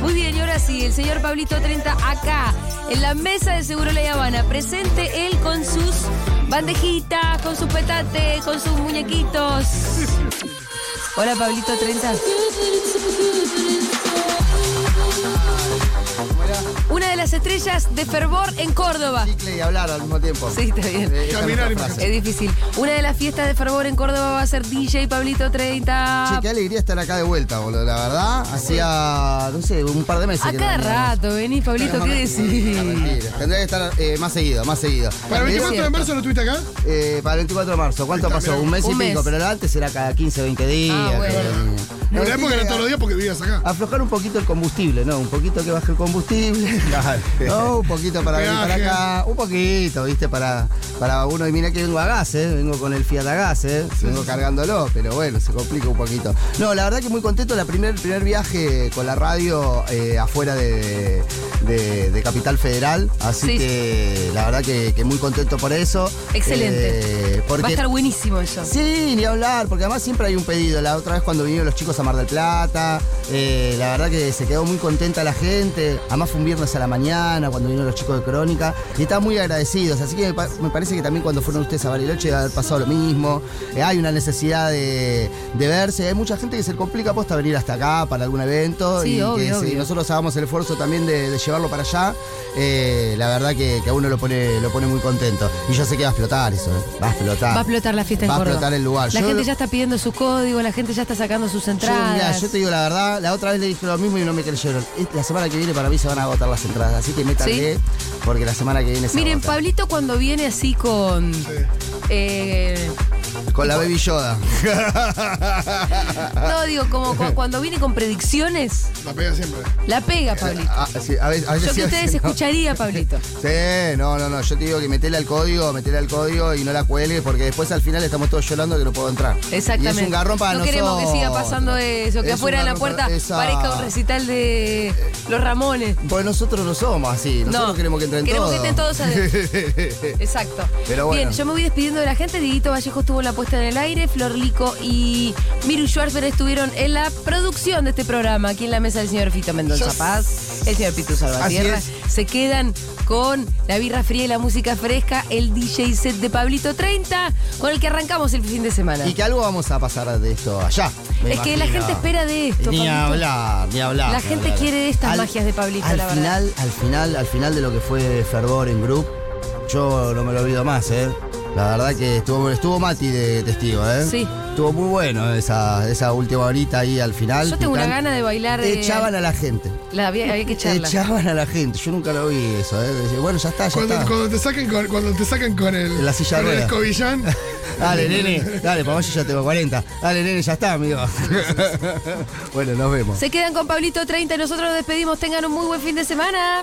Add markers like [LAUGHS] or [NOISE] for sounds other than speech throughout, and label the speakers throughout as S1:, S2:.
S1: Muy bien, y ahora sí, el señor Pablito 30 acá, en la mesa de Seguro La Habana, presente él con sus bandejitas, con sus petates, con sus muñequitos. Hola, Pablito 30. Una de las estrellas de fervor en Córdoba.
S2: Chicle y hablar al mismo tiempo.
S1: Sí, está bien.
S2: Eh,
S3: Caminar
S2: es.
S1: Es difícil. Una de las fiestas de fervor en Córdoba va a ser DJ Pablito 30.
S2: Che, qué alegría estar acá de vuelta, boludo. La verdad, hacía, no sé, un par de meses
S1: A
S2: que
S1: cada
S2: no
S1: rato, vení, Pablito, ¿qué decís?
S2: Tendría que estar eh, más seguido, más seguido.
S3: ¿Para el
S2: Eh,
S3: 24 de marzo no estuviste acá?
S2: eh, para el 24 de marzo. ¿Cuánto
S3: Está,
S2: pasó?
S3: mirá.
S2: Un mes y
S1: Un
S2: pico,
S1: mes.
S2: pero antes era cada 15, 20 días.
S1: Ah, bueno.
S2: que-
S3: En
S2: No,
S3: época
S2: sí,
S3: era todos los días porque vivías acá.
S2: Aflojar un poquito el combustible, ¿no? Un poquito que baje el combustible. No, un poquito para venir para acá. Un poquito, ¿viste? Para, para uno. Y mira que vengo a gas, ¿eh? Vengo con el Fiat a gas, ¿eh? vengo cargándolo, pero bueno, se complica un poquito. No, la verdad que muy contento. La primer, el primer viaje con la radio eh, afuera de, de- de Capital Federal. Así
S1: Sí.
S2: que la verdad que, que muy contento por eso.
S1: Excelente.
S2: Eh, porque
S1: Va a estar buenísimo eso.
S2: Sí, ni hablar, porque además siempre hay un pedido. La otra vez cuando vinieron los chicos a Mar del Plata, eh, la verdad que se quedó muy contenta la gente. Además fue un viernes a la mañana cuando vinieron los chicos de Crónica y estaban muy agradecidos. Así que me, pa- me parece que también cuando fueron ustedes a Bariloche haber pasado lo mismo. Eh, hay una necesidad de, de verse. Hay mucha gente que se complica posta venir hasta acá para algún evento
S1: Sí,
S2: y
S1: obvio,
S2: que si
S1: obvio.
S2: nosotros hagamos el esfuerzo también de, de llevarlo para allá. eh, la verdad que, que a uno lo pone, lo pone muy contento. Y yo sé que va a explotar eso, ¿eh? va a explotar.
S1: Va a explotar la fiesta en
S2: Va a
S1: Córdoba.
S2: explotar el lugar.
S1: La
S2: Yo-
S1: gente ya está pidiendo su código, la gente ya está sacando sus
S2: Yo,
S1: entradas.
S2: mirá, yo te digo la verdad, la otra vez le dije lo mismo y no me creyeron. La semana que viene para mí se van a agotar las entradas, así que métanle, porque la semana que viene se
S1: Miren. Pablito cuando viene así con... eh,
S2: Con la Baby Yoda. [LAUGHS]
S1: no, digo, como cu- cuando viene con predicciones,
S3: La pega siempre.
S1: la pega, Pablito.
S2: Ah, sí, a veces, a veces
S1: Yo
S2: sí,
S1: que
S2: a veces
S1: ustedes
S2: no.
S1: escucharía, [LAUGHS] Pablito.
S2: Sí, no, no, no. Yo te digo que metele al código, metele al código y no la cuelgues, porque después al final estamos todos llorando que no puedo entrar.
S1: Exactamente.
S2: Y es un garrón para
S1: no
S2: nosotros.
S1: queremos que siga pasando eso, que
S2: Es
S1: afuera de la
S2: garrón
S1: puerta
S2: para- esa-
S1: parezca un recital de los Ramones.
S2: Pues nosotros no somos así. Nosotros
S1: no,
S2: queremos que entren
S1: queremos
S2: todos.
S1: que estén todos adentro. [LAUGHS] Exacto.
S2: Pero bueno.
S1: Bien, yo me voy despidiendo de la gente. Dieguito Vallejo estuvo en la puesta en el aire. Flor Lico y Miru Schwarzer estuvieron en la producción de este programa. Aquí en la mesa del señor Fito Mendoza. Paz, el señor Pitu Salvatierra. Se quedan con la birra fría y la música fresca, el DJ set de Pablito 30, con el que arrancamos el fin de semana.
S2: Y que algo vamos a pasar de esto allá. me
S1: es que la gente espera de esto.
S2: Ni
S1: Pablito.
S2: hablar, ni hablar.
S1: La
S2: ni
S1: gente
S2: hablar.
S1: quiere estas magias de Pablito,
S2: al
S1: la verdad.
S2: final, Al final, al final de lo que fue Fervor en Group, yo no me lo olvido más, ¿eh? La verdad que estuvo, estuvo Mati de testigo, ¿eh?
S1: Sí.
S2: Estuvo muy bueno esa, esa última horita ahí al final.
S1: Yo tengo una gana de bailar. eh,
S2: Echaban a la gente.
S1: la había, había que echarla.
S2: Echaban a la gente. Yo nunca lo vi eso, ¿eh? Decía, bueno, ya está, ya
S3: Cuando,
S2: está.
S3: cuando te saquen con, cuando te sacan con el,
S2: La silla de
S3: con el escobillán, [LAUGHS]
S2: Dale, nene, dale, papá, yo ya tengo 40. Dale, nene, ya está, amigo. [LAUGHS] bueno, nos vemos.
S1: Se quedan con Pablito 30 y nosotros nos despedimos. Tengan un muy buen fin de semana.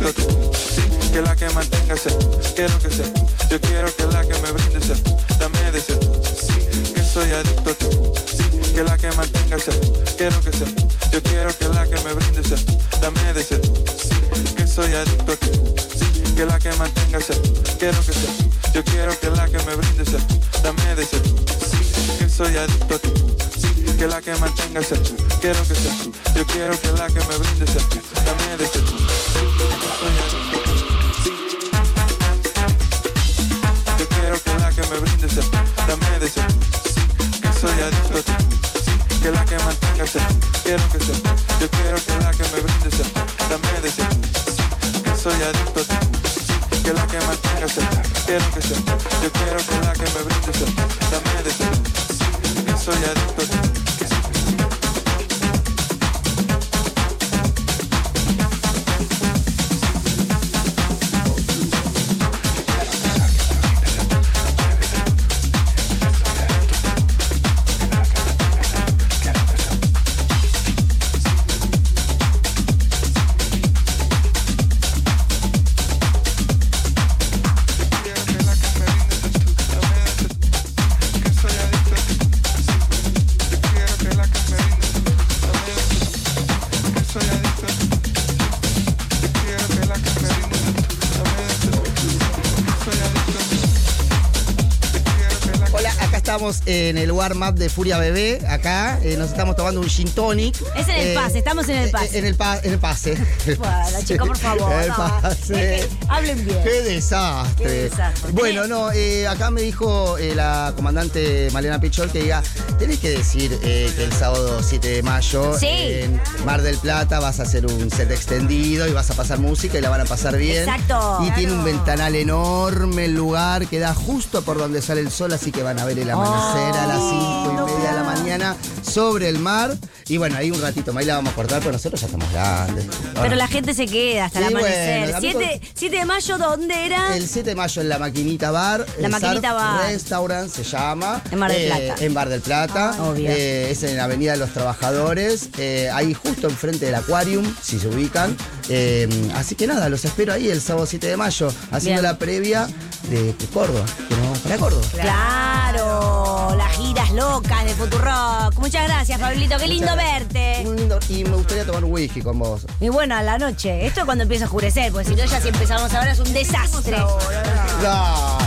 S4: Que la que mantenga ese, quiero que sea, yo quiero que la que me brindes tú, dame de tú, sí, que soy adicto a tú, sí, que la que mantenga ese, quiero que sea, yo quiero que la que me brindes tú, dame de tú, sí, que soy adicto a tú, sí, que la que mantenga ese, quiero que sea, yo quiero que la que me brindes tú, dame de tú, sí, que soy adicto a sí, que la que mantenga ese, quiero que sea, yo quiero que la que me brindes tú, dame de ese tú, adicto a tú. Yo quiero que la que me brindes tú, dame de ese tú, sí, que soy adicto a tú, sí, que la que mantenga ese, quiero que sea, yo quiero que la que me brindes tú, dame de ese tú, sí, que soy adicto a tú, sí, que la que mantenga ese, quiero que sea, yo quiero que la que me brindes
S2: estamos en el warm-up de Furia Bebé. Acá eh, nos estamos tomando un gin tonic.
S1: Es en el pase, estamos en el pase.
S2: En el, pa- en el pase. [LAUGHS]
S1: Bueno, chicos, por favor.
S2: El
S1: no.
S2: pase.
S1: Que hablen bien.
S2: Qué desastre.
S1: Qué desastre.
S2: Bueno, no, eh, acá me dijo eh, la comandante Malena Pichol que diga, tenés que decir eh, que el sábado 7 de mayo
S1: Sí.
S2: en Mar del Plata vas a hacer un set extendido y vas a pasar música y la van a pasar bien.
S1: Exacto.
S2: Y tiene un ventanal enorme el lugar que da justo por donde sale el sol, así que van a ver el amanecer a las 5 y media de la mañana sobre el mar. Y bueno, ahí un ratito más la vamos a cortar, pero nosotros ya estamos grandes.
S1: Pero la gente se queda hasta el
S2: Sí,
S1: amanecer.
S2: bueno, a mí
S1: 7, 7 de mayo, ¿dónde era?
S2: El 7 de mayo en la Maquinita Bar.
S1: La
S2: el
S1: Maquinita Bar.
S2: Restaurant se llama.
S1: En Mar del
S2: Eh,
S1: Plata.
S2: en Bar del Plata.
S1: Ah, obvio.
S2: Eh, es en la Avenida de los Trabajadores. eh, ahí justo enfrente del Aquarium, si se ubican. Así que nada, los espero ahí el sábado 7 de mayo, haciendo
S1: Bien.
S2: la previa de, de Córdoba. Que nos para Córdoba.
S1: Claro, las giras locas de Futurock. Muchas gracias, Pablito. Qué lindo
S2: Muchas
S1: verte.
S2: Muy lindo. Y me gustaría tomar un whisky con vos.
S1: Y bueno, a la noche. Esto es cuando empieza a oscurecer, porque si no ya si empezamos ahora es un desastre.
S2: No.